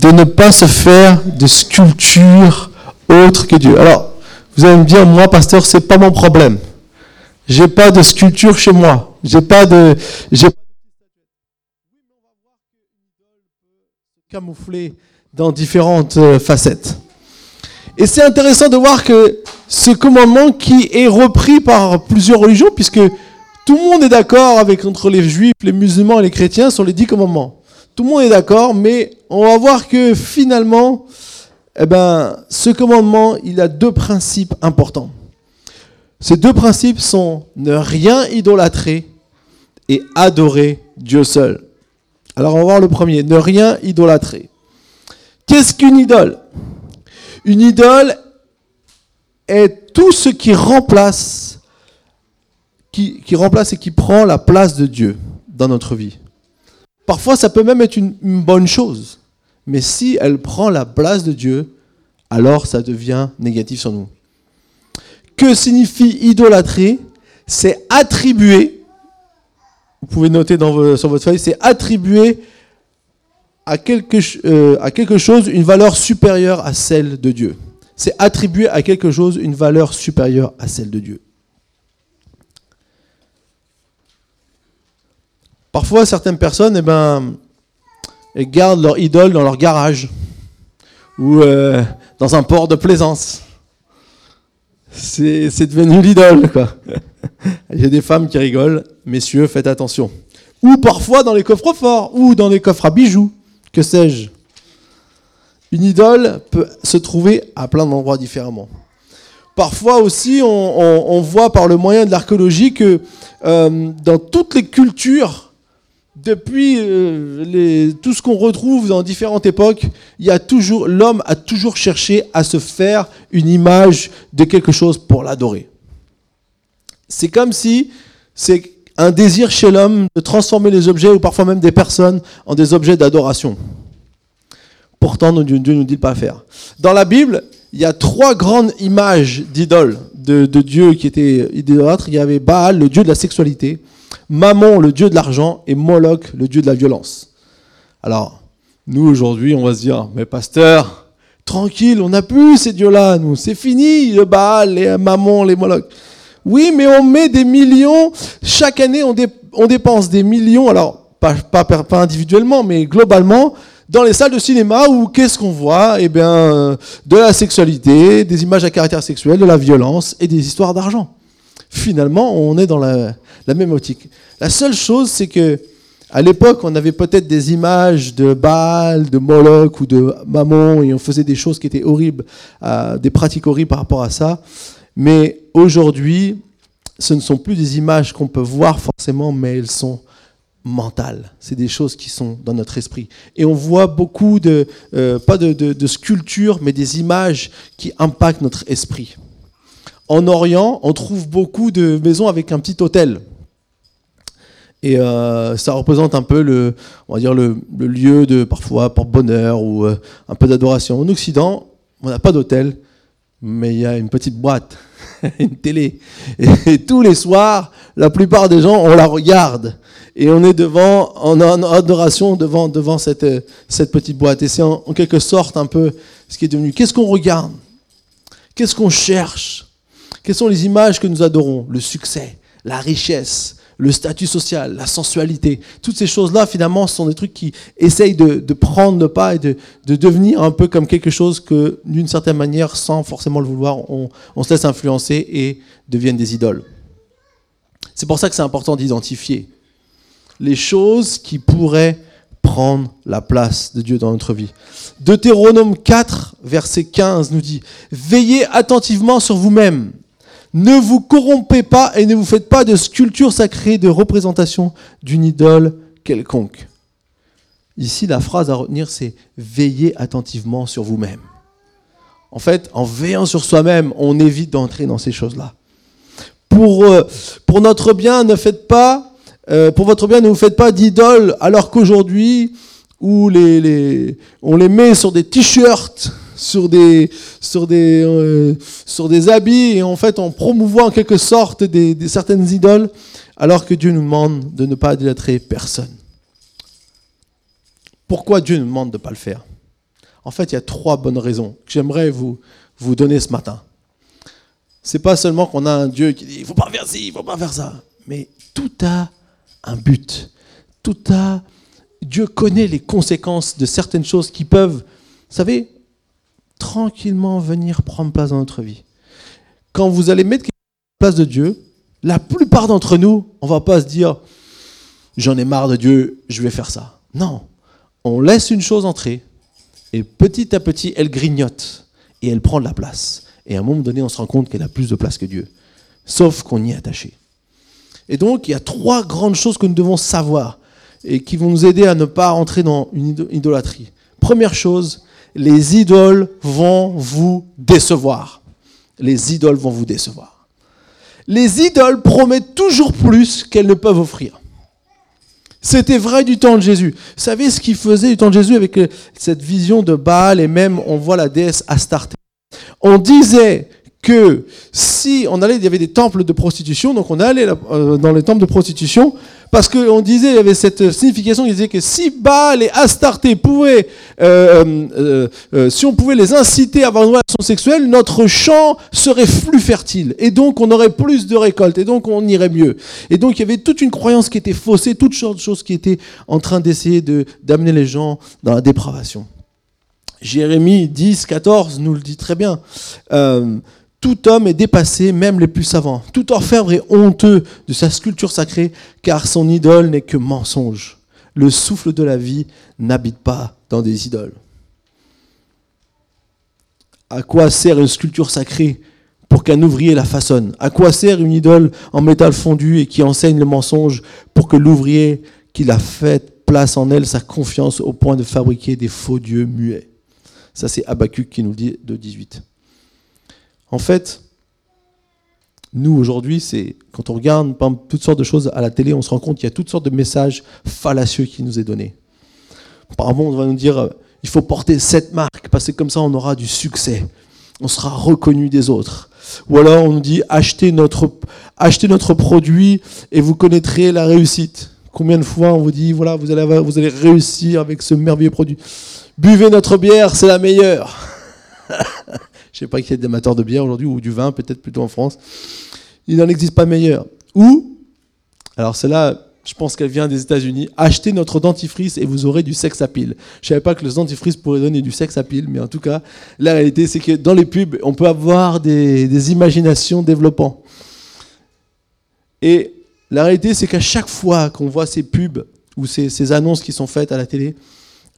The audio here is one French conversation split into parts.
de ne pas se faire de sculpture autre que Dieu. Alors, vous allez me dire, moi, pasteur, c'est pas mon problème. J'ai pas de sculpture chez moi. J'ai pas de, j'ai camoufler dans différentes euh, facettes. Et c'est intéressant de voir que ce commandement qui est repris par plusieurs religions, puisque tout le monde est d'accord avec entre les juifs, les musulmans et les chrétiens sur les dix commandements. Tout le monde est d'accord, mais on va voir que finalement, eh ben, ce commandement, il a deux principes importants. Ces deux principes sont ne rien idolâtrer et adorer Dieu seul. Alors on va voir le premier, ne rien idolâtrer. Qu'est-ce qu'une idole? Une idole est tout ce qui remplace, qui, remplace et qui prend la place de Dieu dans notre vie. Parfois, ça peut même être une, bonne chose, mais si elle prend la place de Dieu, alors ça devient négatif sur nous. Que signifie idolâtrer C'est attribuer, vous pouvez noter sur votre feuille, c'est attribuer euh, à quelque chose une valeur supérieure à celle de Dieu. C'est attribuer à quelque chose une valeur supérieure à celle de Dieu. Parfois, certaines personnes, eh ben, gardent leur idole dans leur garage ou euh, dans un port de plaisance. C'est devenu l'idole, quoi. A des femmes qui rigolent, messieurs, faites attention. Ou parfois dans les coffres forts, ou dans les coffres à bijoux que sais-je? Une idole peut se trouver à plein d'endroits différemment. Parfois aussi, on, voit par le moyen de l'archéologie que euh, dans toutes les cultures, depuis euh, tout ce qu'on retrouve dans différentes époques, il y a toujours l'homme a toujours cherché à se faire une image de quelque chose pour l'adorer. C'est comme si c'est un désir chez l'homme de transformer les objets ou parfois même des personnes en des objets d'adoration. Pourtant, Dieu ne nous dit pas faire. Dans la Bible, il y a trois grandes images d'idoles de, Dieu qui étaient idolâtres. Il y avait Baal, le dieu de la sexualité, Mammon, le dieu de l'argent, et Moloch, le dieu de la violence. Alors, nous aujourd'hui, on va se dire, mais pasteur, tranquille, on n'a plus ces dieux-là, nous, c'est fini, le Baal, les Mammon, les Moloch. Oui, mais on met des millions, chaque année on, dépense des millions, alors pas, pas, individuellement, mais globalement, dans les salles de cinéma où qu'est-ce qu'on voit? Eh bien, de la sexualité, des images à caractère sexuel, de la violence et des histoires d'argent. Finalement, on est dans la, même optique. La seule chose, c'est que à l'époque, on avait peut-être des images de Baal, de Moloch ou de Mammon, et on faisait des choses qui étaient horribles, euh, des pratiques horribles par rapport à ça. Mais aujourd'hui, ce ne sont plus des images qu'on peut voir forcément, mais elles sont mentales. C'est des choses qui sont dans notre esprit. Et on voit beaucoup de, euh, pas de, sculptures, mais des images qui impactent notre esprit. En Orient, on trouve beaucoup de maisons avec un petit hôtel. Et euh, ça représente un peu le, on va dire le, lieu de parfois pour bonheur ou euh, un peu d'adoration. En Occident, on n'a pas d'hôtel, mais il y a une petite boîte, une télé. Et, tous les soirs, la plupart des gens, on la regarde. Et on est devant, en adoration devant, devant cette, cette petite boîte. Et c'est en, quelque sorte un peu ce qui est devenu. Qu'est-ce qu'on regarde? Qu'est-ce qu'on cherche? Quelles sont les images que nous adorons? Le succès, la richesse, le statut social, la sensualité, toutes ces choses-là, finalement, sont des trucs qui essayent de, prendre le pas et de, devenir un peu comme quelque chose que, d'une certaine manière, sans forcément le vouloir, on, se laisse influencer et deviennent des idoles. C'est pour ça que c'est important d'identifier les choses qui pourraient prendre la place de Dieu dans notre vie. Deutéronome 4, verset 15 nous dit, Veillez attentivement sur vous-même ne vous corrompez pas et ne vous faites pas de sculpture sacrée de représentation d'une idole quelconque. Ici, la phrase à retenir, c'est veillez attentivement sur vous-même. En fait, en veillant sur soi-même, on évite d'entrer dans ces choses-là. Pour, euh, notre bien, ne faites pas, euh, pour votre bien, ne vous faites pas d'idoles, alors qu'aujourd'hui, on les met sur des t-shirts, sur des, sur des, euh, sur des habits et en fait on promouvoit en quelque sorte des, certaines idoles alors que Dieu nous demande de ne pas idolâtrer personne. Pourquoi Dieu nous demande de ne pas le faire? En fait, il y a trois bonnes raisons que j'aimerais vous, vous donner ce matin. C'est pas seulement qu'on a un Dieu qui dit il faut pas faire ci, il faut pas faire ça, mais tout a un but. Tout a Dieu connaît les conséquences de certaines choses qui peuvent, vous savez, tranquillement venir prendre place dans notre vie. Quand vous allez mettre place de Dieu, la plupart d'entre nous, on va pas se dire j'en ai marre de Dieu, je vais faire ça. Non, on laisse une chose entrer et petit à petit elle grignote et elle prend de la place. Et à un moment donné, on se rend compte qu'elle a plus de place que Dieu, sauf qu'on y est attaché. Et donc, il y a trois grandes choses que nous devons savoir et qui vont nous aider à ne pas entrer dans une idolâtrie. Première chose, les idoles vont vous décevoir. Les idoles vont vous décevoir. Les idoles promettent toujours plus qu'elles ne peuvent offrir. C'était vrai du temps de Jésus. Vous savez ce qu'il faisait du temps de Jésus avec cette vision de Baal et même on voit la déesse Astarté. On disait que si on allait, il y avait des temples de prostitution, donc on allait euh, dans les temples de prostitution, parce qu'on disait, il y avait cette signification, il disait que si Baal et Astarté pouvaient, euh, euh, si on pouvait les inciter à avoir une relation sexuelle, notre champ serait plus fertile, et donc on aurait plus de récoltes, et donc on irait mieux. Et donc il y avait toute une croyance qui était faussée, toutes sortes de choses qui étaient en train d'essayer de, d'amener les gens dans la dépravation. Jérémie 10, 14 nous le dit très bien. Tout homme est dépassé, même les plus savants. Tout orfèvre est honteux de sa sculpture sacrée, car son idole n'est que mensonge. Le souffle de la vie n'habite pas dans des idoles. À quoi sert une sculpture sacrée pour qu'un ouvrier la façonne? À quoi sert une idole en métal fondu et qui enseigne le mensonge pour que l'ouvrier qui l'a fait place en elle sa confiance au point de fabriquer des faux dieux muets? Ça, c'est Habakkuk qui nous le dit de 18. En fait, nous aujourd'hui, c'est quand on regarde toutes sortes de choses à la télé, on se rend compte qu'il y a toutes sortes de messages fallacieux qui nous est donné. Par exemple, on va nous dire euh, il faut porter cette marque parce que comme ça on aura du succès, on sera reconnu des autres. Ou alors on nous dit achetez notre, produit et vous connaîtrez la réussite. Combien de fois on vous dit voilà vous vous allez réussir avec ce merveilleux produit. Buvez notre bière, c'est la meilleure. Je ne sais pas qui est amateurs de bière aujourd'hui, ou du vin, peut-être plutôt en France. Il n'en existe pas meilleur. Ou, alors celle-là, je pense qu'elle vient des États-Unis, achetez notre dentifrice et vous aurez du sexe à pile. Je ne savais pas que le dentifrice pourrait donner du sexe à pile, mais en tout cas, la réalité, c'est que dans les pubs, on peut avoir des, imaginations développant. Et la réalité, c'est qu'à chaque fois qu'on voit ces pubs ou ces, ces annonces qui sont faites à la télé,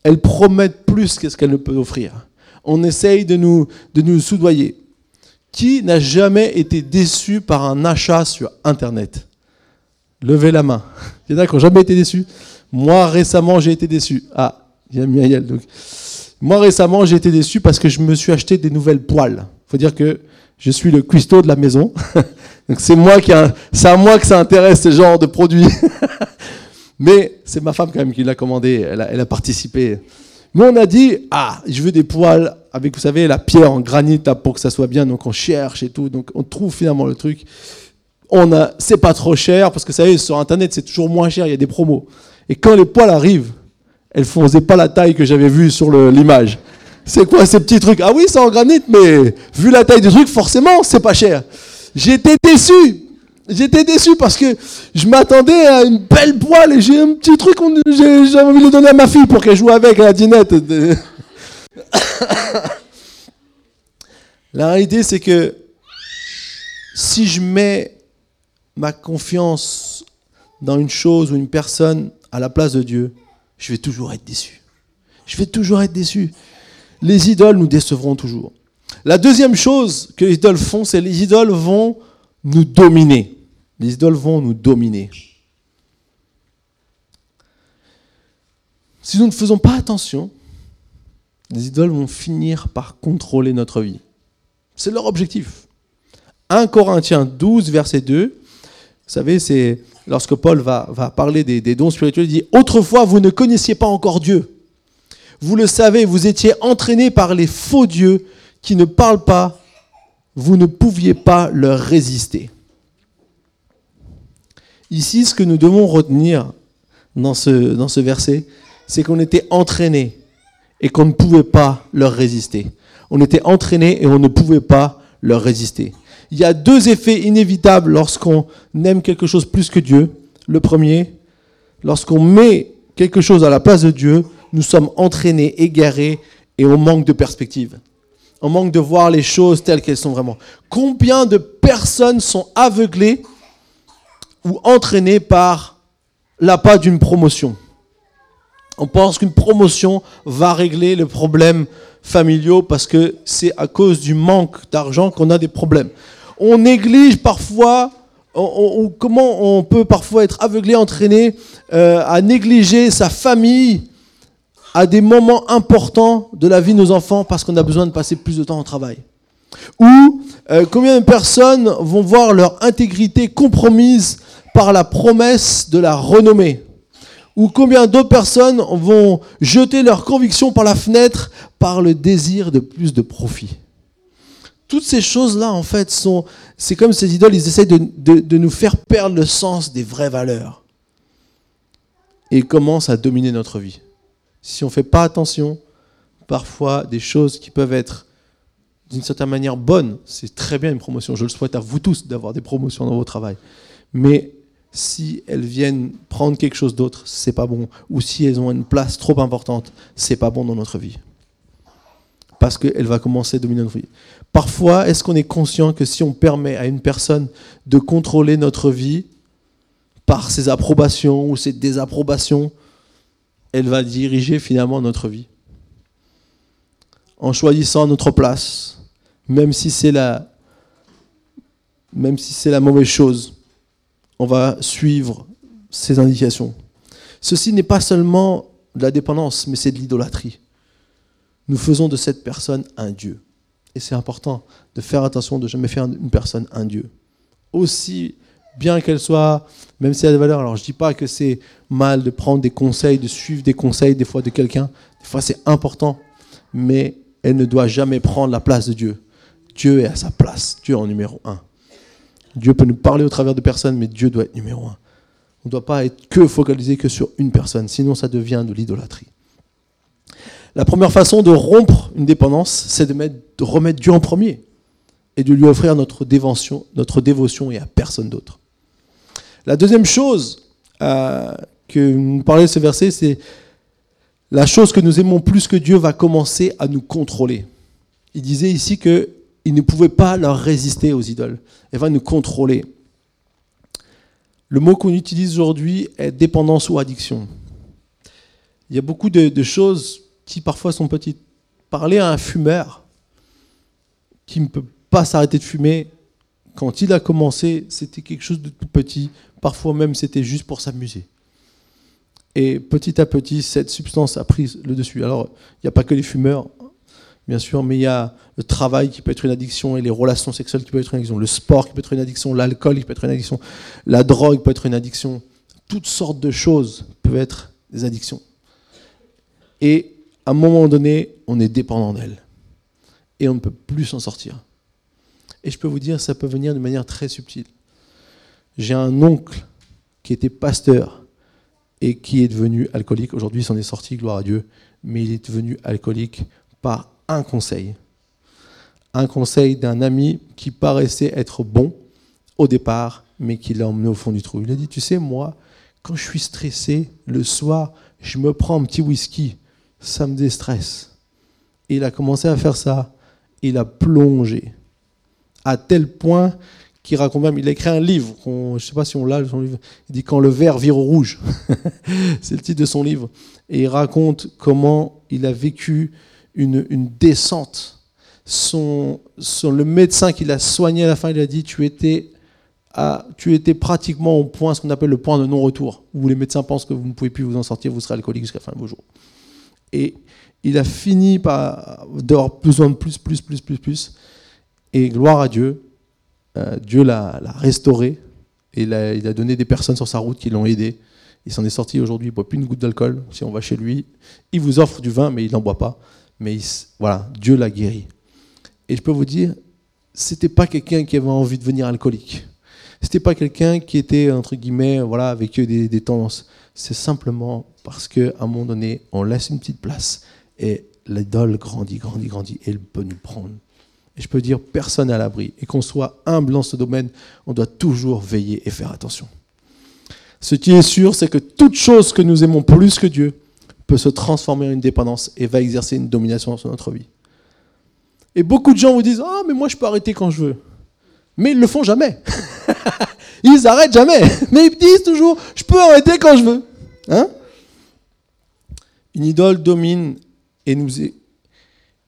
elles promettent plus que ce qu'elles ne peuvent offrir on essaye de nous, de nous soudoyer. Qui n'a jamais été déçu par un achat sur Internet? Levez la main. Il y en a qui n'ont jamais été déçus. Moi, récemment, j'ai été déçu. Ah, il y a Miaël. Donc. Moi, récemment, j'ai été déçu parce que je me suis acheté des nouvelles poêles. Il faut dire que je suis le cuistot de la maison. Donc c'est à moi que ça intéresse ce genre de produits. Mais c'est ma femme quand même qui l'a commandé. Elle a participé. On a dit, ah, je veux des poils avec, vous savez, la pierre en granit pour que ça soit bien. Donc, on cherche et tout. Donc, on trouve finalement le truc. On a, c'est pas trop cher parce que, vous savez, sur Internet, c'est toujours moins cher. Il y a des promos. Et quand les poils arrivent, elles faisaient pas la taille que j'avais vue sur l'image. C'est quoi ces petits trucs? Ah oui, c'est en granit, mais vu la taille du truc, forcément, c'est pas cher. J'étais déçu. J'étais déçu parce que je m'attendais à une belle poêle et j'ai un petit truc, j'ai envie de le donner à ma fille pour qu'elle joue avec à la dinette. la réalité, c'est que si je mets ma confiance dans une chose ou une personne à la place de Dieu, je vais toujours être déçu. Je vais toujours être déçu. Les idoles nous décevront toujours. La deuxième chose que les idoles font, c'est les idoles vont nous dominer. Les idoles vont nous dominer. Si nous ne faisons pas attention, les idoles vont finir par contrôler notre vie. C'est leur objectif. 1 Corinthiens 12, verset 2, vous savez, c'est lorsque Paul va, parler des, des, dons spirituels, il dit, Autrefois, vous ne connaissiez pas encore Dieu. Vous le savez, vous étiez entraînés par les faux dieux qui ne parlent pas. Vous ne pouviez pas leur résister. Ici, ce que nous devons retenir dans ce, dans ce verset, c'est qu'on était entraînés. et qu'on ne pouvait pas leur résister. On était entraîné et on ne pouvait pas leur résister. Il y a deux effets inévitables lorsqu'on aime quelque chose plus que Dieu. Le premier, lorsqu'on met quelque chose à la place de Dieu, nous sommes entraînés, égarés et on manque de perspective. On manque de voir les choses telles qu'elles sont vraiment. Combien de personnes sont aveuglées ou entraînées par l'appât d'une promotion On pense qu'une promotion va régler le problème familiaux parce que c'est à cause du manque d'argent qu'on a des problèmes. On néglige parfois, comment on peut parfois être aveuglé, entraîné euh, à négliger sa famille à des moments importants de la vie de nos enfants parce qu'on a besoin de passer plus de temps au travail. Ou euh, combien de personnes vont voir leur intégrité compromise par la promesse de la renommée ou combien d'autres personnes vont jeter leurs convictions par la fenêtre par le désir de plus de profit. Toutes ces choses-là, en fait, sont, c'est comme ces idoles, ils essaient de, de, nous faire perdre le sens des vraies valeurs. Et commencent à dominer notre vie. Si on ne fait pas attention, parfois des choses qui peuvent être d'une certaine manière bonnes, c'est très bien une promotion. Je le souhaite à vous tous d'avoir des promotions dans vos travail. Mais si elles viennent prendre quelque chose d'autre, c'est pas bon. Ou si elles ont une place trop importante, c'est pas bon dans notre vie. Parce qu'elle va commencer à dominer notre vie. Parfois, est-ce qu'on est conscient que si on permet à une personne de contrôler notre vie par ses approbations ou ses désapprobations, elle va diriger finalement notre vie En choisissant notre place, même si c'est la, même si c'est la mauvaise chose on va suivre ces indications. Ceci n'est pas seulement de la dépendance, mais c'est de l'idolâtrie. Nous faisons de cette personne un Dieu. Et c'est important de faire attention de jamais faire une personne un Dieu. Aussi bien qu'elle soit, même si elle a des valeurs, alors je ne dis pas que c'est mal de prendre des conseils, de suivre des conseils des fois de quelqu'un, des fois c'est important, mais elle ne doit jamais prendre la place de Dieu. Dieu est à sa place, Dieu en numéro un. Dieu peut nous parler au travers de personnes, mais Dieu doit être numéro un. On ne doit pas être que focalisé que sur une personne, sinon ça devient de l'idolâtrie. La première façon de rompre une dépendance, c'est de, remettre Dieu en premier et de lui offrir notre dévotion, notre dévotion et à personne d'autre. La deuxième chose euh, que nous parlez de ce verset, c'est la chose que nous aimons plus que Dieu va commencer à nous contrôler. Il disait ici que il ne pouvait pas leur résister aux idoles. Elle va nous contrôler. Le mot qu'on utilise aujourd'hui est dépendance ou addiction. Il y a beaucoup de, choses qui parfois sont petites. Parler à un fumeur qui ne peut pas s'arrêter de fumer, quand il a commencé, c'était quelque chose de tout petit. Parfois même, c'était juste pour s'amuser. Et petit à petit, cette substance a pris le dessus. Alors, il n'y a pas que les fumeurs bien sûr, mais il y a le travail qui peut être une addiction et les relations sexuelles qui peuvent être une addiction, le sport qui peut être une addiction, l'alcool qui peut être une addiction, la drogue peut être une addiction. Toutes sortes de choses peuvent être des addictions. Et à un moment donné, on est dépendant d'elles. Et on ne peut plus s'en sortir. Et je peux vous dire, ça peut venir de manière très subtile. J'ai un oncle qui était pasteur et qui est devenu alcoolique. Aujourd'hui, il s'en est sorti, gloire à Dieu. Mais il est devenu alcoolique par un conseil. Un conseil d'un ami qui paraissait être bon au départ, mais qui l'a emmené au fond du trou. Il a dit, tu sais, moi, quand je suis stressé, le soir, je me prends un petit whisky, ça me déstresse. Et il a commencé à faire ça. Il a plongé. À tel point qu'il raconte même, il a écrit un livre, je ne sais pas si on l'a, son livre, il dit Quand le verre vire au rouge. C'est le titre de son livre. Et il raconte comment il a vécu une, descente. Le médecin qui l'a soigné à la fin, il a dit tu étais, pratiquement au point, ce qu'on appelle le point de non-retour, où les médecins pensent que vous ne pouvez plus vous en sortir, vous serez alcoolique jusqu'à la fin de vos jours. Et il a fini par avoir besoin de plus, plus, plus, plus, plus. Et gloire à Dieu, euh, Dieu l'a restauré et il a, donné des personnes sur sa route qui l'ont aidé. Il s'en est sorti aujourd'hui, il ne boit plus une goutte d'alcool. Si on va chez lui, il vous offre du vin, mais il n'en boit pas mais voilà, Dieu l'a guéri. Et je peux vous dire, c'était pas quelqu'un qui avait envie de devenir alcoolique. C'était pas quelqu'un qui était entre guillemets voilà avec des, des tendances. C'est simplement parce qu'à un moment donné, on laisse une petite place Et l'idole grandit, grandit, grandit, et elle peut nous prendre. Et je peux dire, personne à l'abri. Et qu'on soit humble dans ce domaine, on doit toujours veiller et faire attention. Ce qui est sûr, c'est que toute chose que nous aimons plus que Dieu peut se transformer en une dépendance et va exercer une domination sur notre vie. Et beaucoup de gens vous disent Ah, mais moi je peux arrêter quand je veux. Mais ils ne le font jamais. ils n'arrêtent jamais. Mais ils disent toujours Je peux arrêter quand je veux. Hein? Une idole domine et nous,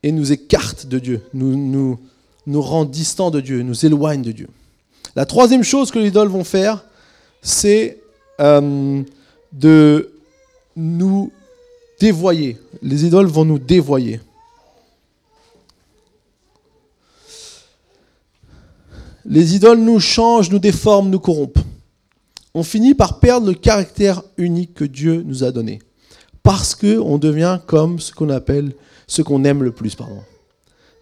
et nous écarte de Dieu, nous, nous, nous rend distants de Dieu, nous éloigne de Dieu. La troisième chose que les idoles vont faire, c'est euh, de nous dévoyer. Les idoles vont nous dévoyer. Les idoles nous changent, nous déforment, nous corrompent. On finit par perdre le caractère unique que Dieu nous a donné. Parce qu'on devient comme ce qu'on appelle, ce qu'on aime le plus. Pardon.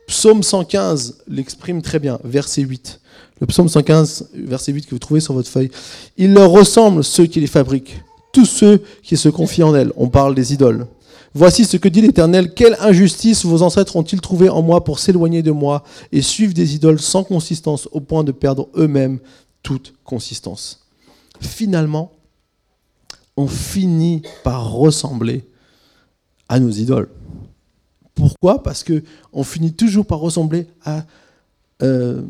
Psaume 115 l'exprime très bien, verset 8. Le psaume 115, verset 8 que vous trouvez sur votre feuille. Il leur ressemble ceux qui les fabriquent, tous ceux qui se confient en elles. On parle des idoles. Voici ce que dit l'Éternel. Quelle injustice vos ancêtres ont-ils trouvé en moi pour s'éloigner de moi et suivre des idoles sans consistance au point de perdre eux-mêmes toute consistance. Finalement, on finit par ressembler à nos idoles. Pourquoi? Parce que on finit toujours par ressembler à euh,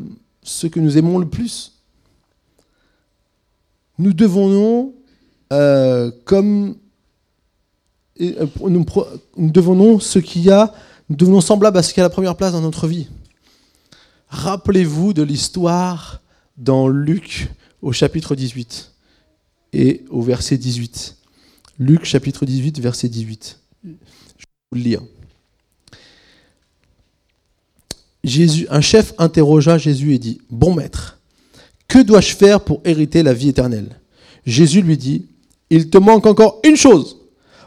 ce que nous aimons le plus. Nous devenons euh, comme euh, nous, devenons ce qu'il y a, nous devenons semblables à ce qui a la première place dans notre vie. Rappelez-vous de l'histoire dans Luc au chapitre 18 et au verset 18. Luc chapitre 18, verset 18. Je vais vous le lire. Jésus, un chef interrogea Jésus et dit, Bon maître, que dois-je faire pour hériter la vie éternelle? Jésus lui dit, Il te manque encore une chose.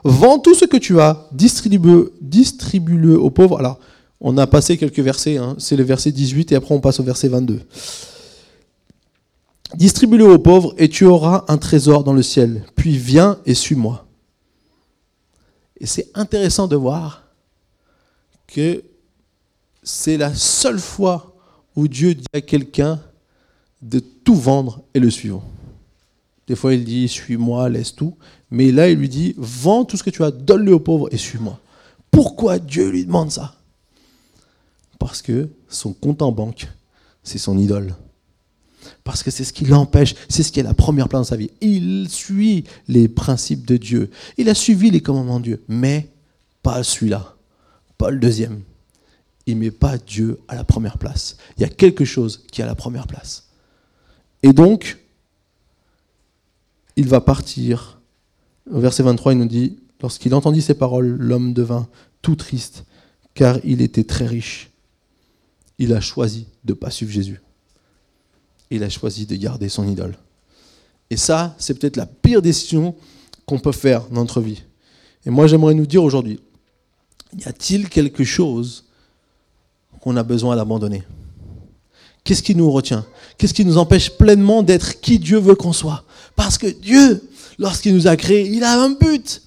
Vends tout ce que tu as, distribue-le aux pauvres. Alors, on a passé quelques versets, hein. c'est le verset 18 et après on passe au verset 22. Distribue-le aux pauvres et tu auras un trésor dans le ciel. Puis viens et suis-moi. Et c'est intéressant de voir que c'est la seule fois où Dieu dit à quelqu'un de tout vendre et le suivre. Des fois, il dit Suis-moi, laisse tout. Mais là, il lui dit Vends tout ce que tu as, donne-le aux pauvres et suis-moi. Pourquoi Dieu lui demande ça? Parce que son compte en banque, c'est son idole. Parce que c'est ce qui l'empêche, c'est ce qui est la première place dans sa vie. Il suit les principes de Dieu. Il a suivi les commandements de Dieu, mais pas celui-là, pas le deuxième. Il met pas Dieu à la première place. Il y a quelque chose qui est à la première place. Et donc, il va partir. Au verset 23, il nous dit, lorsqu'il entendit ces paroles, l'homme devint tout triste, car il était très riche. Il a choisi de ne pas suivre Jésus. Il a choisi de garder son idole. Et ça, c'est peut-être la pire décision qu'on peut faire dans notre vie. Et moi, j'aimerais nous dire aujourd'hui, y a-t-il quelque chose qu'on a besoin d'abandonner? Qu'est-ce qui nous retient? Qu'est-ce qui nous empêche pleinement d'être qui Dieu veut qu'on soit? Parce que Dieu, lorsqu'il nous a créés, il a un but.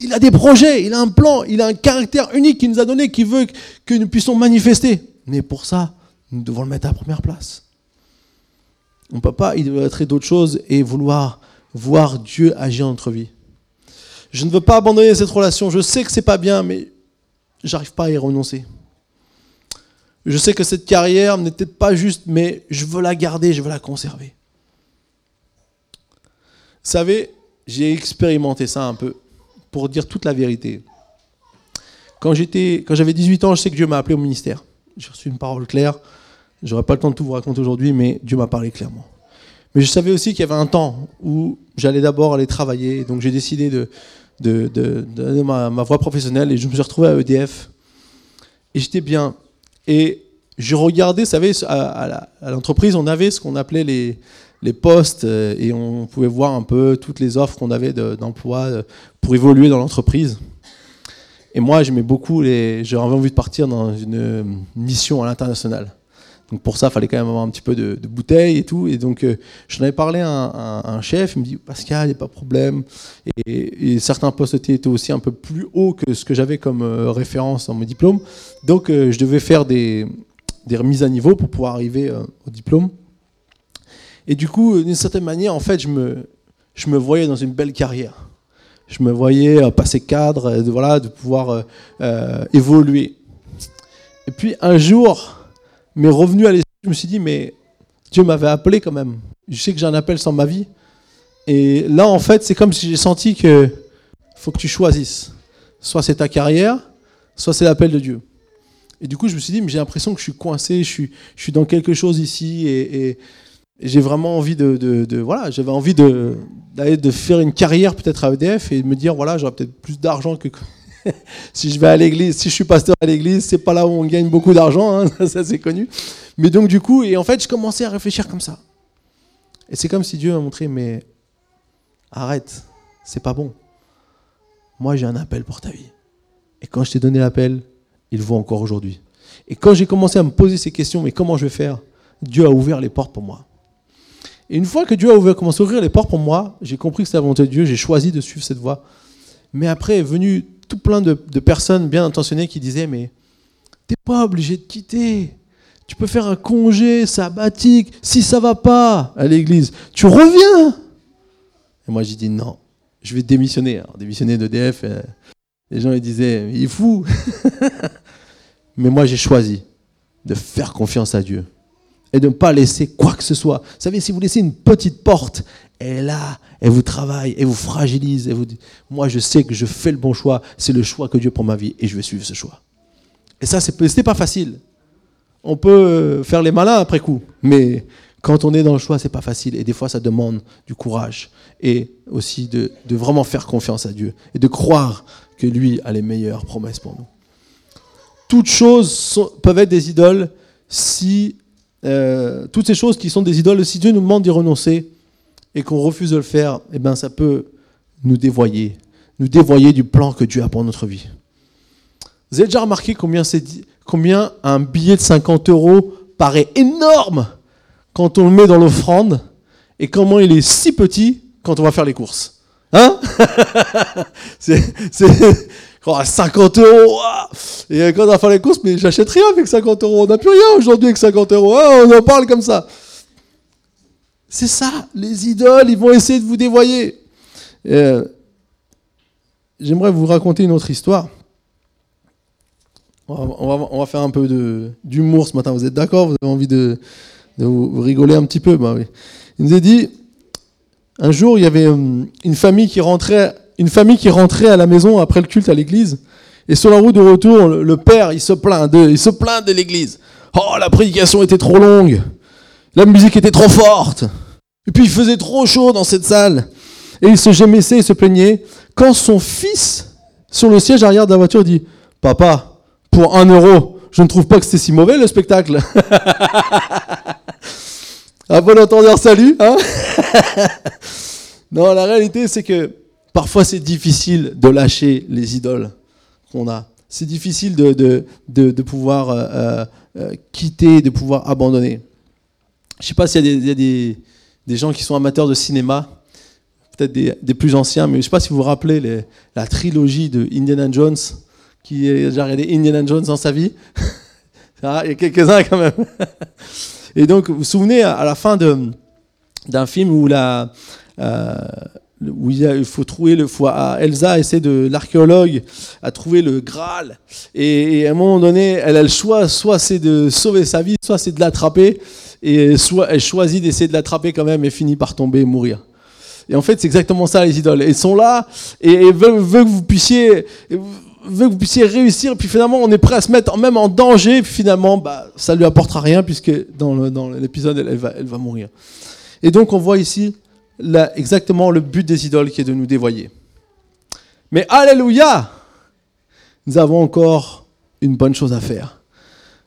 Il a des projets, il a un plan, il a un caractère unique qu'il nous a donné, qui veut que nous puissions manifester. Mais pour ça, nous devons le mettre à la première place. On ne peut pas idolâtrer d'autres choses et vouloir voir Dieu agir dans notre vie. Je ne veux pas abandonner cette relation. Je sais que c'est pas bien, mais j'arrive pas à y renoncer. Je sais que cette carrière n'était pas juste, mais je veux la garder, je veux la conserver. Savez, j'ai expérimenté ça un peu pour dire toute la vérité. Quand j'étais, quand j'avais 18 ans, je sais que Dieu m'a appelé au ministère. J'ai reçu une parole claire. J'aurais pas le temps de tout vous raconter aujourd'hui, mais Dieu m'a parlé clairement. Mais je savais aussi qu'il y avait un temps où j'allais d'abord aller travailler. Donc j'ai décidé de, de, de, ma, ma, voie professionnelle et je me suis retrouvé à EDF. Et j'étais bien. Et je regardais, vous savez, à l'entreprise, on avait ce qu'on appelait les, les postes euh, et on pouvait voir un peu toutes les offres qu'on avait d'emploi euh, pour évoluer dans l'entreprise. Et moi, j'aimais beaucoup. J'avais envie de partir dans une mission à l'international, Donc pour ça, il fallait quand même avoir un petit peu de, bouteille et tout. Et donc euh, j'en avais parlé à un, chef, il me dit Pascal, il n'y a pas de problème. Et, certains postes étaient aussi un peu plus hauts que ce que j'avais comme euh, référence dans mon diplôme. Donc euh, je devais faire des, des, remises à niveau pour pouvoir arriver au diplôme. Et du coup, d'une certaine manière, en fait, je me, je me voyais dans une belle carrière. Je me voyais passer cadre, de, voilà, de pouvoir évoluer. Et puis un jour, mais revenu à l'esprit, je me suis dit, mais Dieu m'avait appelé quand même. Je sais que j'ai un appel sans ma vie. Et là, en fait, c'est comme si j'ai senti que faut que tu choisisses. Soit c'est ta carrière, soit c'est l'appel de Dieu. Et du coup, je me suis dit, mais j'ai l'impression que je suis coincé, je suis, je suis dans quelque chose ici, et, j'ai vraiment envie de, voilà, j'avais envie de, d'aller de faire une carrière peut-être à EDF et de me dire, voilà, j'aurai peut-être plus d'argent que si je vais à l'église, si je suis pasteur à l'église, c'est pas là où on gagne beaucoup d'argent, hein, ça c'est connu. Mais donc du coup, et en fait, je commençais à réfléchir comme ça. Et c'est comme si Dieu m'a montré, mais arrête, c'est pas bon. Moi, j'ai un appel pour ta vie. Et quand je t'ai donné l'appel, il vaut encore aujourd'hui. Et quand j'ai commencé à me poser ces questions, mais comment je vais faire Dieu a ouvert les portes pour moi. Et une fois que Dieu a ouvert, commencé à ouvrir les portes pour moi, j'ai compris que c'était la volonté de Dieu, j'ai choisi de suivre cette voie. Mais après est venu tout plein de, personnes bien intentionnées qui disaient Mais t'es pas obligé de quitter. Tu peux faire un congé sabbatique. Si ça va pas à l'église, tu reviens. Et moi, j'ai dit Non, je vais démissionner. Alors, démissionner d'EDF, euh, les gens ils disaient Il est fou. Mais moi, j'ai choisi de faire confiance à Dieu et de ne pas laisser quoi que ce soit. Vous savez, si vous laissez une petite porte, elle est là, elle vous travaille, elle vous fragilise. Elle vous dit, moi, je sais que je fais le bon choix, c'est le choix que Dieu prend ma vie et je vais suivre ce choix. Et ça, ce n'est pas facile. On peut faire les malins après coup, mais quand on est dans le choix, c'est pas facile. Et des fois, ça demande du courage et aussi de, vraiment faire confiance à Dieu et de croire que lui a les meilleures promesses pour nous. Toutes choses peuvent être des idoles si euh, toutes ces choses qui sont des idoles, si Dieu nous demande d'y renoncer, et qu'on refuse de le faire, eh ben, ça peut nous dévoyer, nous dévoyer du plan que Dieu a pour notre vie. Vous avez déjà remarqué combien, combien un billet de 50 euros paraît énorme quand on le met dans l'offrande et comment il est si petit quand on va faire les courses? Hein? 50 euros Et quand on va faire les courses, mais j'achète rien avec 50 euros. On n'a plus rien aujourd'hui avec 50 euros. Hein, on en parle comme ça. C'est ça, les idoles, ils vont essayer de vous dévoyer. Euh, j'aimerais vous raconter une autre histoire. On va, faire un peu d'humour ce matin. Vous êtes d'accord? Vous avez envie de, vous rigoler un petit peu? Bah Il nous a dit, un jour, il y avait euh, une famille qui rentrait, une famille qui rentrait à la maison après le culte à l'église. Et sur la route de retour, le père, il se plaint de, il se plaint de l'église. Oh, la prédication était trop longue. La musique était trop forte. Et puis il faisait trop chaud dans cette salle. Et il se gémissait et se plaignait. Quand son fils, sur le siège arrière de la voiture, dit Papa, pour un euro, je ne trouve pas que c'était si mauvais le spectacle. un bon entendeur, salut. Hein? Non, la réalité, c'est que parfois c'est difficile de lâcher les idoles qu'on a. C'est difficile de, de, de, pouvoir euh, euh, euh, quitter, de pouvoir abandonner. Je ne sais pas s'il y a des, des, gens qui sont amateurs de cinéma, peut-être des, plus anciens, mais je ne sais pas si vous vous rappelez la trilogie de Indiana Jones, qui a déjà regardé Indiana Jones dans sa vie. Ah, il y a quelques-uns quand même. Et donc, vous vous souvenez, à la fin d'un film où, la, où il, faut trouver le foie. Elsa essaie de l'archéologue à trouver le Graal. Et, à un moment donné, elle a le choix soit c'est de sauver sa vie, soit c'est de l'attraper et soit elle choisit d'essayer de l'attraper quand même et finit par tomber et mourir. Et en fait, c'est exactement ça les idoles. Ils sont là et, veulent, que vous puissiez veut que vous puissiez réussir, puis finalement on est prêt à se mettre même en danger, puis finalement bah, ça lui apportera rien, puisque dans l'épisode elle, va, elle va mourir. Et donc on voit ici exactement le but des idoles qui est de nous dévoyer. Mais Alléluia Nous avons encore une bonne chose à faire.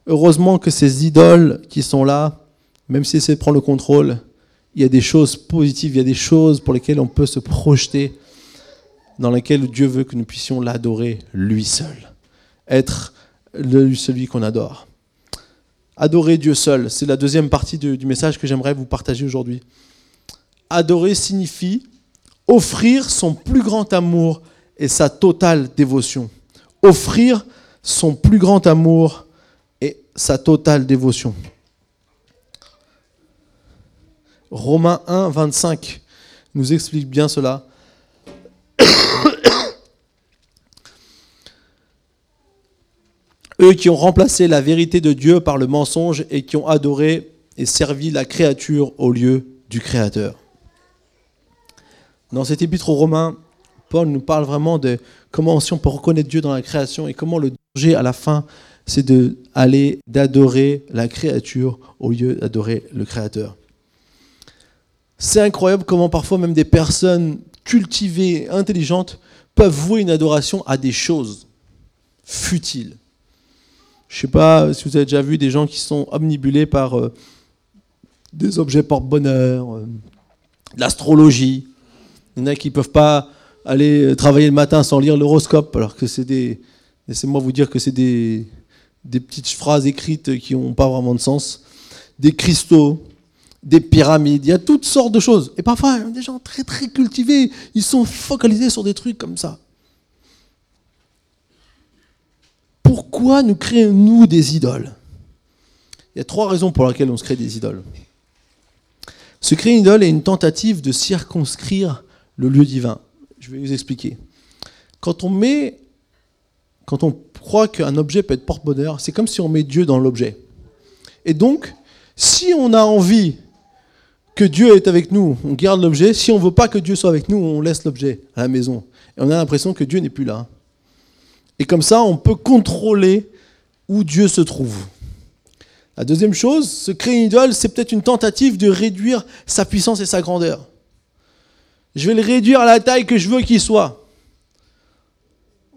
Heureusement que ces idoles qui sont là, même si de prendre le contrôle, il y a des choses positives, il y a des choses pour lesquelles on peut se projeter, dans lesquelles Dieu veut que nous puissions l'adorer lui seul, être celui qu'on adore. Adorer Dieu seul, c'est la deuxième partie du message que j'aimerais vous partager aujourd'hui. Adorer signifie offrir son plus grand amour et sa totale dévotion. Offrir son plus grand amour et sa totale dévotion. Romains 1, 25 nous explique bien cela. Eux qui ont remplacé la vérité de Dieu par le mensonge et qui ont adoré et servi la créature au lieu du Créateur. Dans cet épître aux Romains, Paul nous parle vraiment de comment si on peut reconnaître Dieu dans la création et comment le danger à la fin, c'est d'aller d'adorer la créature au lieu d'adorer le Créateur. C'est incroyable comment parfois même des personnes cultivées, intelligentes, peuvent vouer une adoration à des choses futiles. Je ne sais pas si vous avez déjà vu des gens qui sont omnibulés par euh, des objets porte-bonheur, euh, l'astrologie. Il y en a qui ne peuvent pas aller travailler le matin sans lire l'horoscope, alors que c'est des... Laissez-moi vous dire que c'est des, des petites phrases écrites qui n'ont pas vraiment de sens. Des cristaux, des pyramides, il y a toutes sortes de choses. Et parfois, des gens très très cultivés, ils sont focalisés sur des trucs comme ça. Pourquoi nous créons-nous des idoles? Il y a trois raisons pour lesquelles on se crée des idoles. Se créer une idole est une tentative de circonscrire le lieu divin. Je vais vous expliquer. Quand on met, quand on croit qu'un objet peut être porte-bonheur, c'est comme si on met Dieu dans l'objet. Et donc, si on a envie que Dieu est avec nous, on garde l'objet. Si on ne veut pas que Dieu soit avec nous, on laisse l'objet à la maison. Et on a l'impression que Dieu n'est plus là. Et comme ça, on peut contrôler où Dieu se trouve. La deuxième chose, se créer une idole, c'est peut-être une tentative de réduire sa puissance et sa grandeur. Je vais le réduire à la taille que je veux qu'il soit.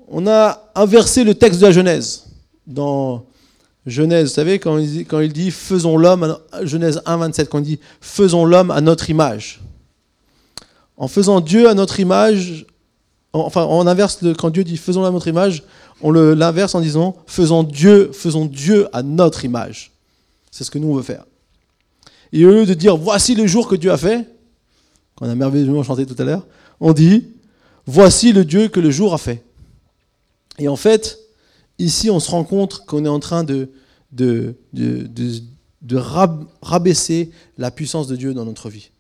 On a inversé le texte de la Genèse. Dans Genèse, vous savez, quand il dit, faisons l'homme, Genèse 1, 27, quand il dit faisons l'homme à notre image. En faisant Dieu à notre image, enfin, on inverse quand Dieu dit faisons l'homme à notre image, on l'inverse en disant faisons Dieu, faisons Dieu à notre image. C'est ce que nous on veut faire. Et au lieu de dire voici le jour que Dieu a fait, qu'on a merveilleusement chanté tout à l'heure, on dit voici le Dieu que le jour a fait. Et en fait, ici, on se rend compte qu'on est en train de, rabaisser la puissance de Dieu dans notre vie.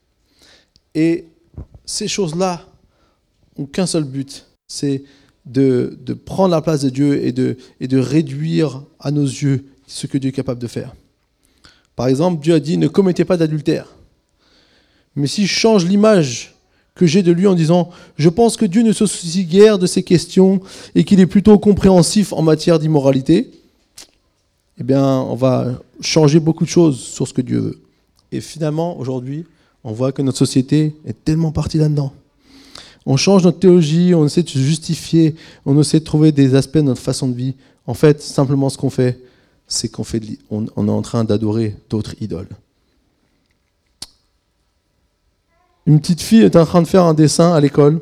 Et ces choses-là n'ont qu'un seul but, c'est de, prendre la place de Dieu et de, et de réduire à nos yeux ce que Dieu est capable de faire. Par exemple, Dieu a dit ne commettez pas d'adultère. Mais si je change l'image que j'ai de lui en disant Je pense que Dieu ne se soucie guère de ces questions et qu'il est plutôt compréhensif en matière d'immoralité. Eh bien, on va changer beaucoup de choses sur ce que Dieu veut. Et finalement, aujourd'hui, on voit que notre société est tellement partie là-dedans. On change notre théologie, on essaie de se justifier, on essaie de trouver des aspects de notre façon de vie. En fait, simplement ce qu'on fait, c'est qu'on fait, on est en train d'adorer d'autres idoles. Une petite fille est en train de faire un dessin à l'école.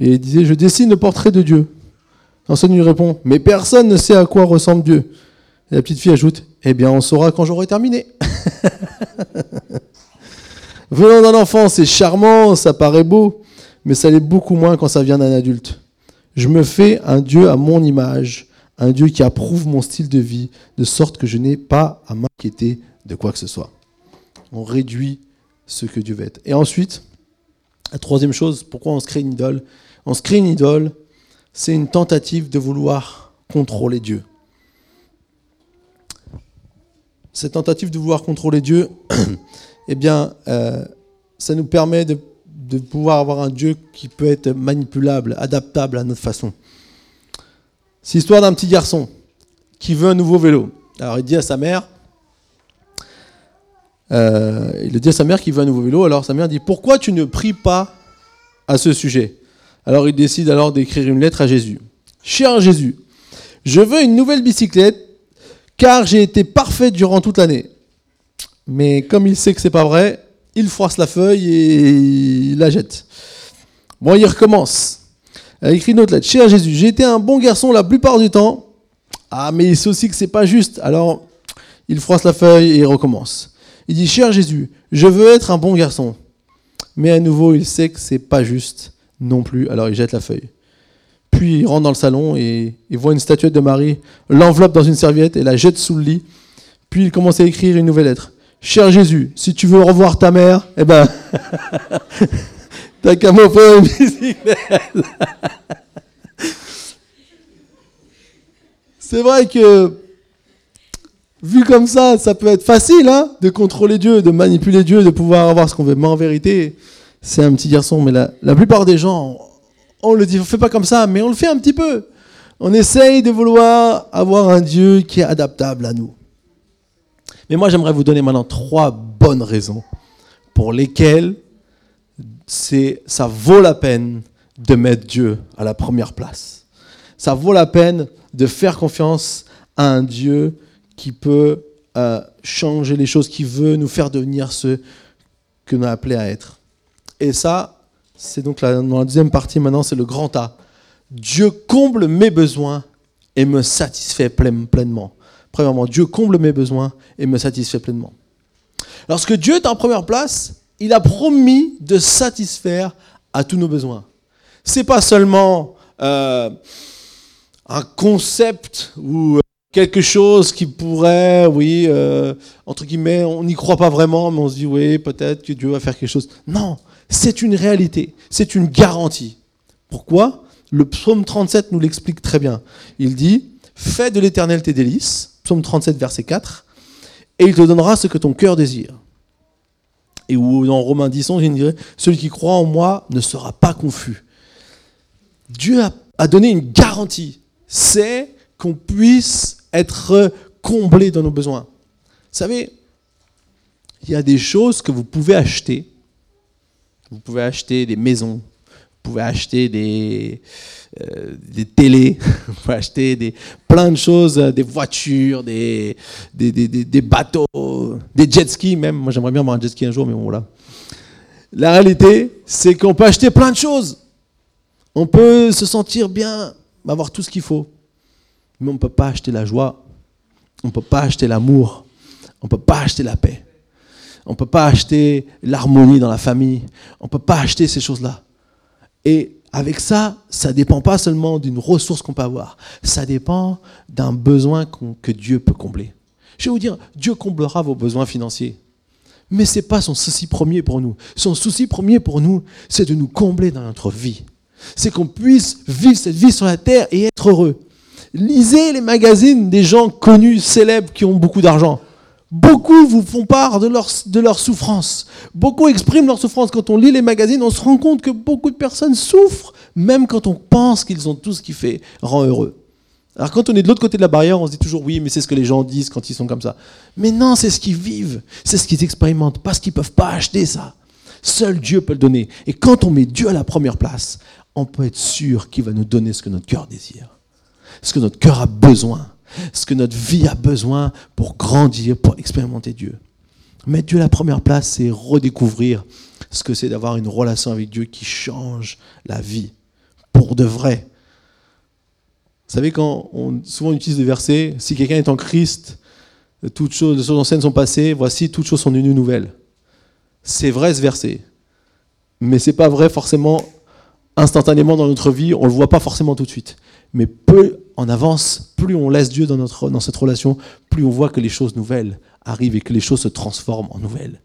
Et disait, je dessine le portrait de Dieu. L'enseignant lui répond, mais personne ne sait à quoi ressemble Dieu. La petite fille ajoute, eh bien on saura quand j'aurai terminé. Venant d'un enfant, c'est charmant, ça paraît beau, mais ça l'est beaucoup moins quand ça vient d'un adulte. Je me fais un Dieu à mon image, un Dieu qui approuve mon style de vie, de sorte que je n'ai pas à m'inquiéter de quoi que ce soit. On réduit ce que Dieu veut être. Et ensuite, la troisième chose, pourquoi on se crée une idole? On se crée une idole, c'est une tentative de vouloir contrôler Dieu. Cette tentative de vouloir contrôler Dieu, eh bien, euh, ça nous permet de, de, pouvoir avoir un Dieu qui peut être manipulable, adaptable à notre façon. C'est l'histoire d'un petit garçon qui veut un nouveau vélo. Alors il dit à sa mère, euh, il dit à sa mère qu'il veut un nouveau vélo. Alors sa mère dit Pourquoi tu ne pries pas à ce sujet? Alors il décide alors d'écrire une lettre à Jésus. Cher Jésus, je veux une nouvelle bicyclette car j'ai été parfait durant toute l'année. Mais comme il sait que c'est pas vrai, il froisse la feuille et il la jette. Bon, il recommence. Il écrit une autre lettre. Cher Jésus, j'ai été un bon garçon la plupart du temps. Ah, mais il sait aussi que c'est pas juste. Alors, Il froisse la feuille et il recommence. Il dit Cher Jésus, je veux être un bon garçon. Mais à nouveau, il sait que c'est pas juste non plus, alors il jette la feuille. Puis il rentre dans le salon et il voit une statuette de Marie, l'enveloppe dans une serviette et la jette sous le lit. Puis il commence à écrire une nouvelle lettre. Cher Jésus, si tu veux revoir ta mère, eh ben, t'as qu'à m'offrir une bicyclette. C'est vrai que, vu comme ça, ça peut être facile hein, de contrôler Dieu, de manipuler Dieu, de pouvoir avoir ce qu'on veut. Mais en vérité, c'est un petit garçon. Mais la, plupart des gens, on le dit, on fait pas comme ça, mais on le fait un petit peu. On essaye de vouloir avoir un Dieu qui est adaptable à nous. Mais moi, j'aimerais vous donner maintenant trois bonnes raisons pour lesquelles ça vaut la peine de mettre Dieu à la première place. Ça vaut la peine de faire confiance à un Dieu qui peut euh, changer les choses, qui veut nous faire devenir ceux que nous a appelés à être. Et ça, c'est donc la, dans la deuxième partie maintenant, c'est le grand A. Dieu comble mes besoins et me satisfait pleinement. Premièrement, Dieu comble mes besoins et me satisfait pleinement. Lorsque Dieu est en première place, il a promis de satisfaire à tous nos besoins. C'est pas seulement euh, un concept ou quelque chose qui pourrait, oui, euh, entre guillemets, on n'y croit pas vraiment, mais on se dit, oui, peut-être que Dieu va faire quelque chose. Non, c'est une réalité, c'est une garantie. Pourquoi? Le psaume 37 nous l'explique très bien. Il dit, fais de l'éternel tes délices, psaume 37, verset 4, et il te donnera ce que ton cœur désire. Et où dans Romains 10, il dirait, celui qui croit en moi ne sera pas confus. Dieu a donné une garantie c'est qu'on puisse être comblé dans nos besoins. Vous savez, il y a des choses que vous pouvez acheter. Vous pouvez acheter des maisons, vous pouvez acheter des, euh, des télés, vous pouvez acheter des, plein de choses, des voitures, des, des, des, des bateaux, des jet skis même. Moi j'aimerais bien avoir un jet ski un jour, mais bon voilà. La réalité, c'est qu'on peut acheter plein de choses. On peut se sentir bien, avoir tout ce qu'il faut. Mais on ne peut pas acheter la joie, on ne peut pas acheter l'amour, on ne peut pas acheter la paix, on ne peut pas acheter l'harmonie dans la famille, on ne peut pas acheter ces choses-là. Et avec ça, ça ne dépend pas seulement d'une ressource qu'on peut avoir, ça dépend d'un besoin que Dieu peut combler. Je vais vous dire, Dieu comblera vos besoins financiers. Mais ce n'est pas son souci premier pour nous. Son souci premier pour nous, c'est de nous combler dans notre vie c'est qu'on puisse vivre cette vie sur la terre et être heureux. Lisez les magazines des gens connus, célèbres, qui ont beaucoup d'argent. Beaucoup vous font part de leur, souffrance. Beaucoup expriment leur souffrance. Quand on lit les magazines, on se rend compte que beaucoup de personnes souffrent, même quand on pense qu'ils ont tout ce qui fait rend heureux. Alors quand on est de l'autre côté de la barrière, on se dit toujours oui, mais c'est ce que les gens disent quand ils sont comme ça. Mais non, c'est ce qu'ils vivent, c'est ce qu'ils expérimentent, parce qu'ils ne peuvent pas acheter ça. Seul Dieu peut le donner. Et quand on met Dieu à la première place, on peut être sûr qu'il va nous donner ce que notre cœur désire, ce que notre cœur a besoin, ce que notre vie a besoin pour grandir, pour expérimenter Dieu. Mettre Dieu à la première place, c'est redécouvrir ce que c'est d'avoir une relation avec Dieu qui change la vie, pour de vrai. Vous savez, quand on souvent utilise des versets, si quelqu'un est en Christ, toutes choses, choses anciennes sont passées, voici, toutes choses sont devenues nouvelles. C'est vrai ce verset, mais c'est pas vrai forcément instantanément dans notre vie, on le voit pas forcément tout de suite. Mais peu on avance, plus on laisse Dieu dans, notre, dans cette relation, plus on voit que les choses nouvelles arrivent et que les choses se transforment en nouvelles.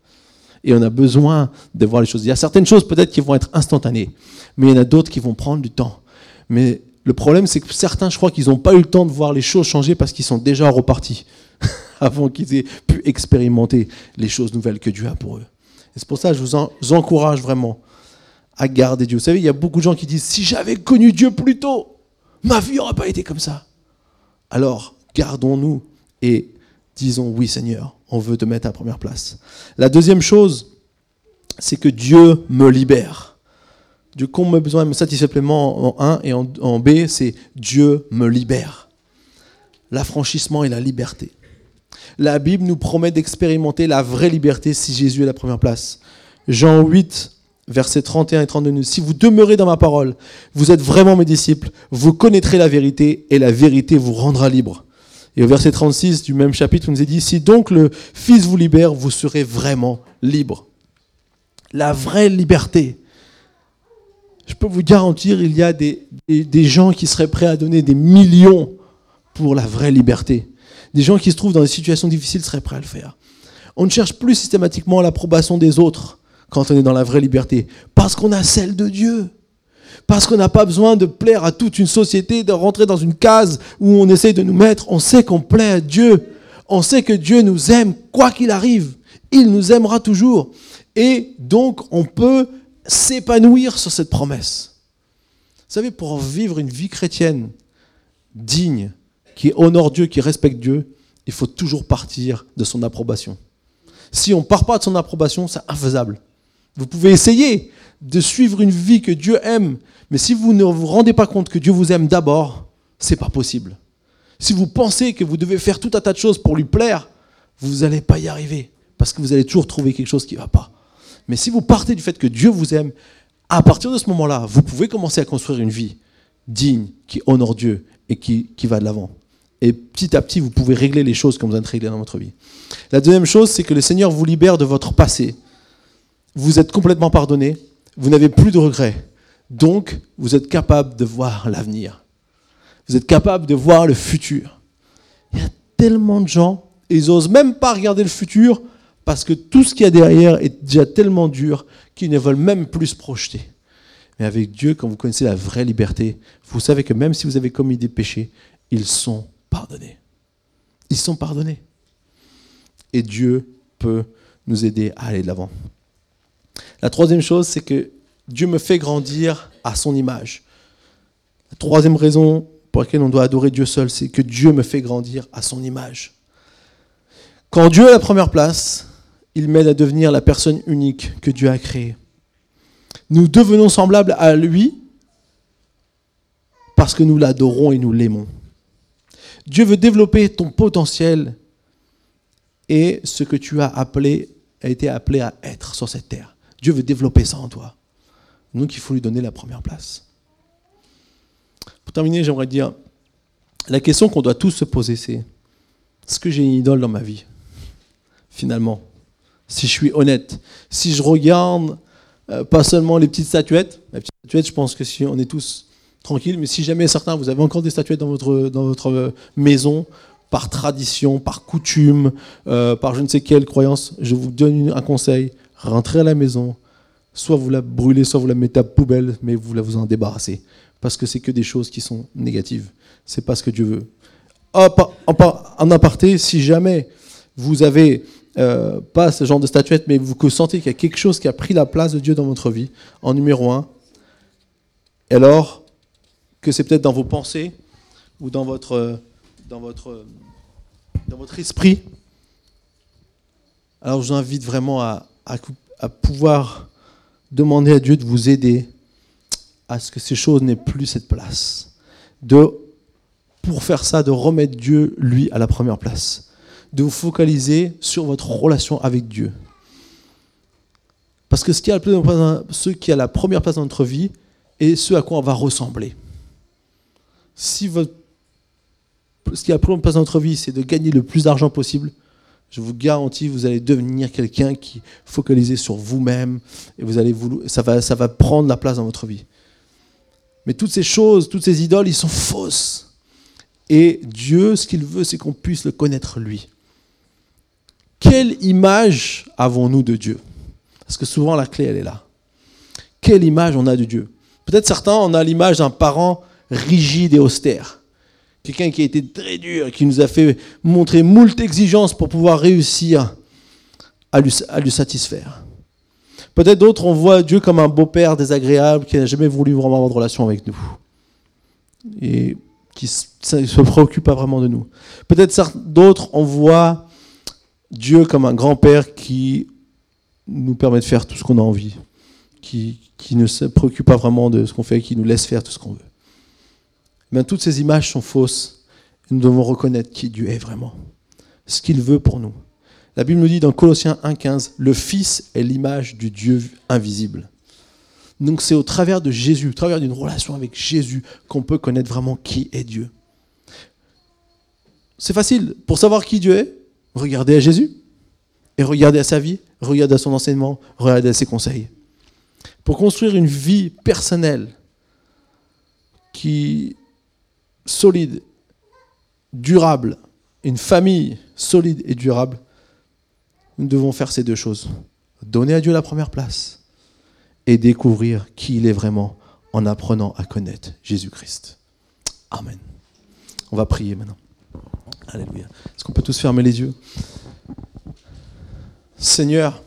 Et on a besoin de voir les choses. Il y a certaines choses peut-être qui vont être instantanées, mais il y en a d'autres qui vont prendre du temps. Mais le problème, c'est que certains, je crois qu'ils n'ont pas eu le temps de voir les choses changer parce qu'ils sont déjà repartis avant qu'ils aient pu expérimenter les choses nouvelles que Dieu a pour eux. Et c'est pour ça que je vous encourage vraiment à garder Dieu. Vous savez, il y a beaucoup de gens qui disent, si j'avais connu Dieu plus tôt, ma vie n'aurait pas été comme ça. Alors, gardons-nous et disons, oui Seigneur, on veut te mettre à première place. La deuxième chose, c'est que Dieu me libère. Comble mes besoins et me satisfait pleinement en 1 et en, en B, c'est Dieu me libère. L'affranchissement et la liberté. La Bible nous promet d'expérimenter la vraie liberté si Jésus est la première place. Jean 8, versets 31 et 32. Si vous demeurez dans ma parole, vous êtes vraiment mes disciples, vous connaîtrez la vérité et la vérité vous rendra libre. Et au verset 36 du même chapitre, on nous est dit, si donc le Fils vous libère, vous serez vraiment libre. La vraie liberté. Je peux vous garantir, il y a des, des, gens qui seraient prêts à donner des millions pour la vraie liberté. Des gens qui se trouvent dans des situations difficiles seraient prêts à le faire. On ne cherche plus systématiquement l'approbation des autres quand on est dans la vraie liberté, parce qu'on a celle de Dieu. Parce qu'on n'a pas besoin de plaire à toute une société, de rentrer dans une case où on essaye de nous mettre. On sait qu'on plaît à Dieu. On sait que Dieu nous aime, quoi qu'il arrive. Il nous aimera toujours. Et donc, on peut s'épanouir sur cette promesse. Vous savez, pour vivre une vie chrétienne digne, qui honore Dieu, qui respecte Dieu, il faut toujours partir de son approbation. Si on ne part pas de son approbation, c'est infaisable. Vous pouvez essayer de suivre une vie que Dieu aime, mais si vous ne vous rendez pas compte que Dieu vous aime d'abord, c'est pas possible. Si vous pensez que vous devez faire tout un tas de choses pour lui plaire, vous n'allez pas y arriver, parce que vous allez toujours trouver quelque chose qui ne va pas. Mais si vous partez du fait que Dieu vous aime, à partir de ce moment-là, vous pouvez commencer à construire une vie digne, qui honore Dieu et qui, qui va de l'avant. Et petit à petit, vous pouvez régler les choses comme vous êtes réglé dans votre vie. La deuxième chose, c'est que le Seigneur vous libère de votre passé. Vous êtes complètement pardonné, vous n'avez plus de regrets. Donc, vous êtes capable de voir l'avenir. Vous êtes capable de voir le futur. Il y a tellement de gens, ils n'osent même pas regarder le futur parce que tout ce qu'il y a derrière est déjà tellement dur qu'ils ne veulent même plus se projeter. Mais avec Dieu, quand vous connaissez la vraie liberté, vous savez que même si vous avez commis des péchés, ils sont pardonnés. Ils sont pardonnés. Et Dieu peut nous aider à aller de l'avant. La troisième chose, c'est que Dieu me fait grandir à son image. La troisième raison pour laquelle on doit adorer Dieu seul, c'est que Dieu me fait grandir à son image. Quand Dieu est à la première place, il m'aide à devenir la personne unique que Dieu a créée. Nous devenons semblables à lui parce que nous l'adorons et nous l'aimons. Dieu veut développer ton potentiel et ce que tu as appelé, a été appelé à être sur cette terre. Dieu veut développer ça en toi. Donc il faut lui donner la première place. Pour terminer, j'aimerais dire, la question qu'on doit tous se poser, c'est, est-ce que j'ai une idole dans ma vie Finalement, si je suis honnête, si je regarde euh, pas seulement les petites statuettes, je pense que si on est tous tranquilles, mais si jamais certains, vous avez encore des statuettes dans votre, dans votre euh, maison, par tradition, par coutume, euh, par je ne sais quelle croyance, je vous donne un conseil, rentrez à la maison, soit vous la brûlez, soit vous la mettez à poubelle, mais vous la vous en débarrassez. Parce que c'est que des choses qui sont négatives. C'est pas ce que Dieu veut. En aparté, si jamais vous avez euh, pas ce genre de statuette, mais vous sentez qu'il y a quelque chose qui a pris la place de Dieu dans votre vie, en numéro un, alors que c'est peut-être dans vos pensées ou dans votre, dans votre, dans votre esprit, alors je vous invite vraiment à, à pouvoir demander à Dieu de vous aider à ce que ces choses n'aient plus cette place. De, pour faire ça, de remettre Dieu, lui, à la première place. De vous focaliser sur votre relation avec Dieu. Parce que ce qui a, la première place dans notre vie est ce à quoi on va ressembler. Si ce qui a la première place dans notre vie, c'est de gagner le plus d'argent possible, je vous garantis, vous allez devenir quelqu'un qui est sur vous-même et vous allez vous, ça, va, ça va prendre la place dans votre vie. Mais toutes ces choses, toutes ces idoles, ils sont fausses. Et Dieu, ce qu'il veut, c'est qu'on puisse le connaître lui. Quelle image avons-nous de Dieu? Parce que souvent la clé, elle est là. Quelle image on a de Dieu? Peut-être certains, on a l'image d'un parent rigide et austère quelqu'un qui a été très dur, qui nous a fait montrer moult exigences pour pouvoir réussir à lui, satisfaire. Peut-être d'autres, on voit Dieu comme un beau-père désagréable qui n'a jamais voulu vraiment avoir de relation avec nous. Et qui ne se préoccupe pas vraiment de nous. Peut-être d'autres, on voit Dieu comme un grand-père qui nous permet de faire tout ce qu'on a envie, qui, qui ne se préoccupe pas vraiment de ce qu'on fait, qui nous laisse faire tout ce qu'on veut toutes ces images sont fausses. nous devons reconnaître qui Dieu est vraiment, ce qu'il veut pour nous. La Bible nous dit dans Colossiens 1.15, le Fils est l'image du Dieu invisible. Donc c'est au travers de Jésus, au travers d'une relation avec Jésus, qu'on peut connaître vraiment qui est Dieu. C'est facile. Pour savoir qui Dieu est, regardez à Jésus. Et regardez à sa vie, regardez à son enseignement, regardez à ses conseils. Pour construire une vie personnelle qui solide, durable, une famille solide et durable, nous devons faire ces deux choses. Donner à Dieu la première place et découvrir qui il est vraiment en apprenant à connaître Jésus-Christ. Amen. On va prier maintenant. Alléluia. Est-ce qu'on peut tous fermer les yeux? Seigneur,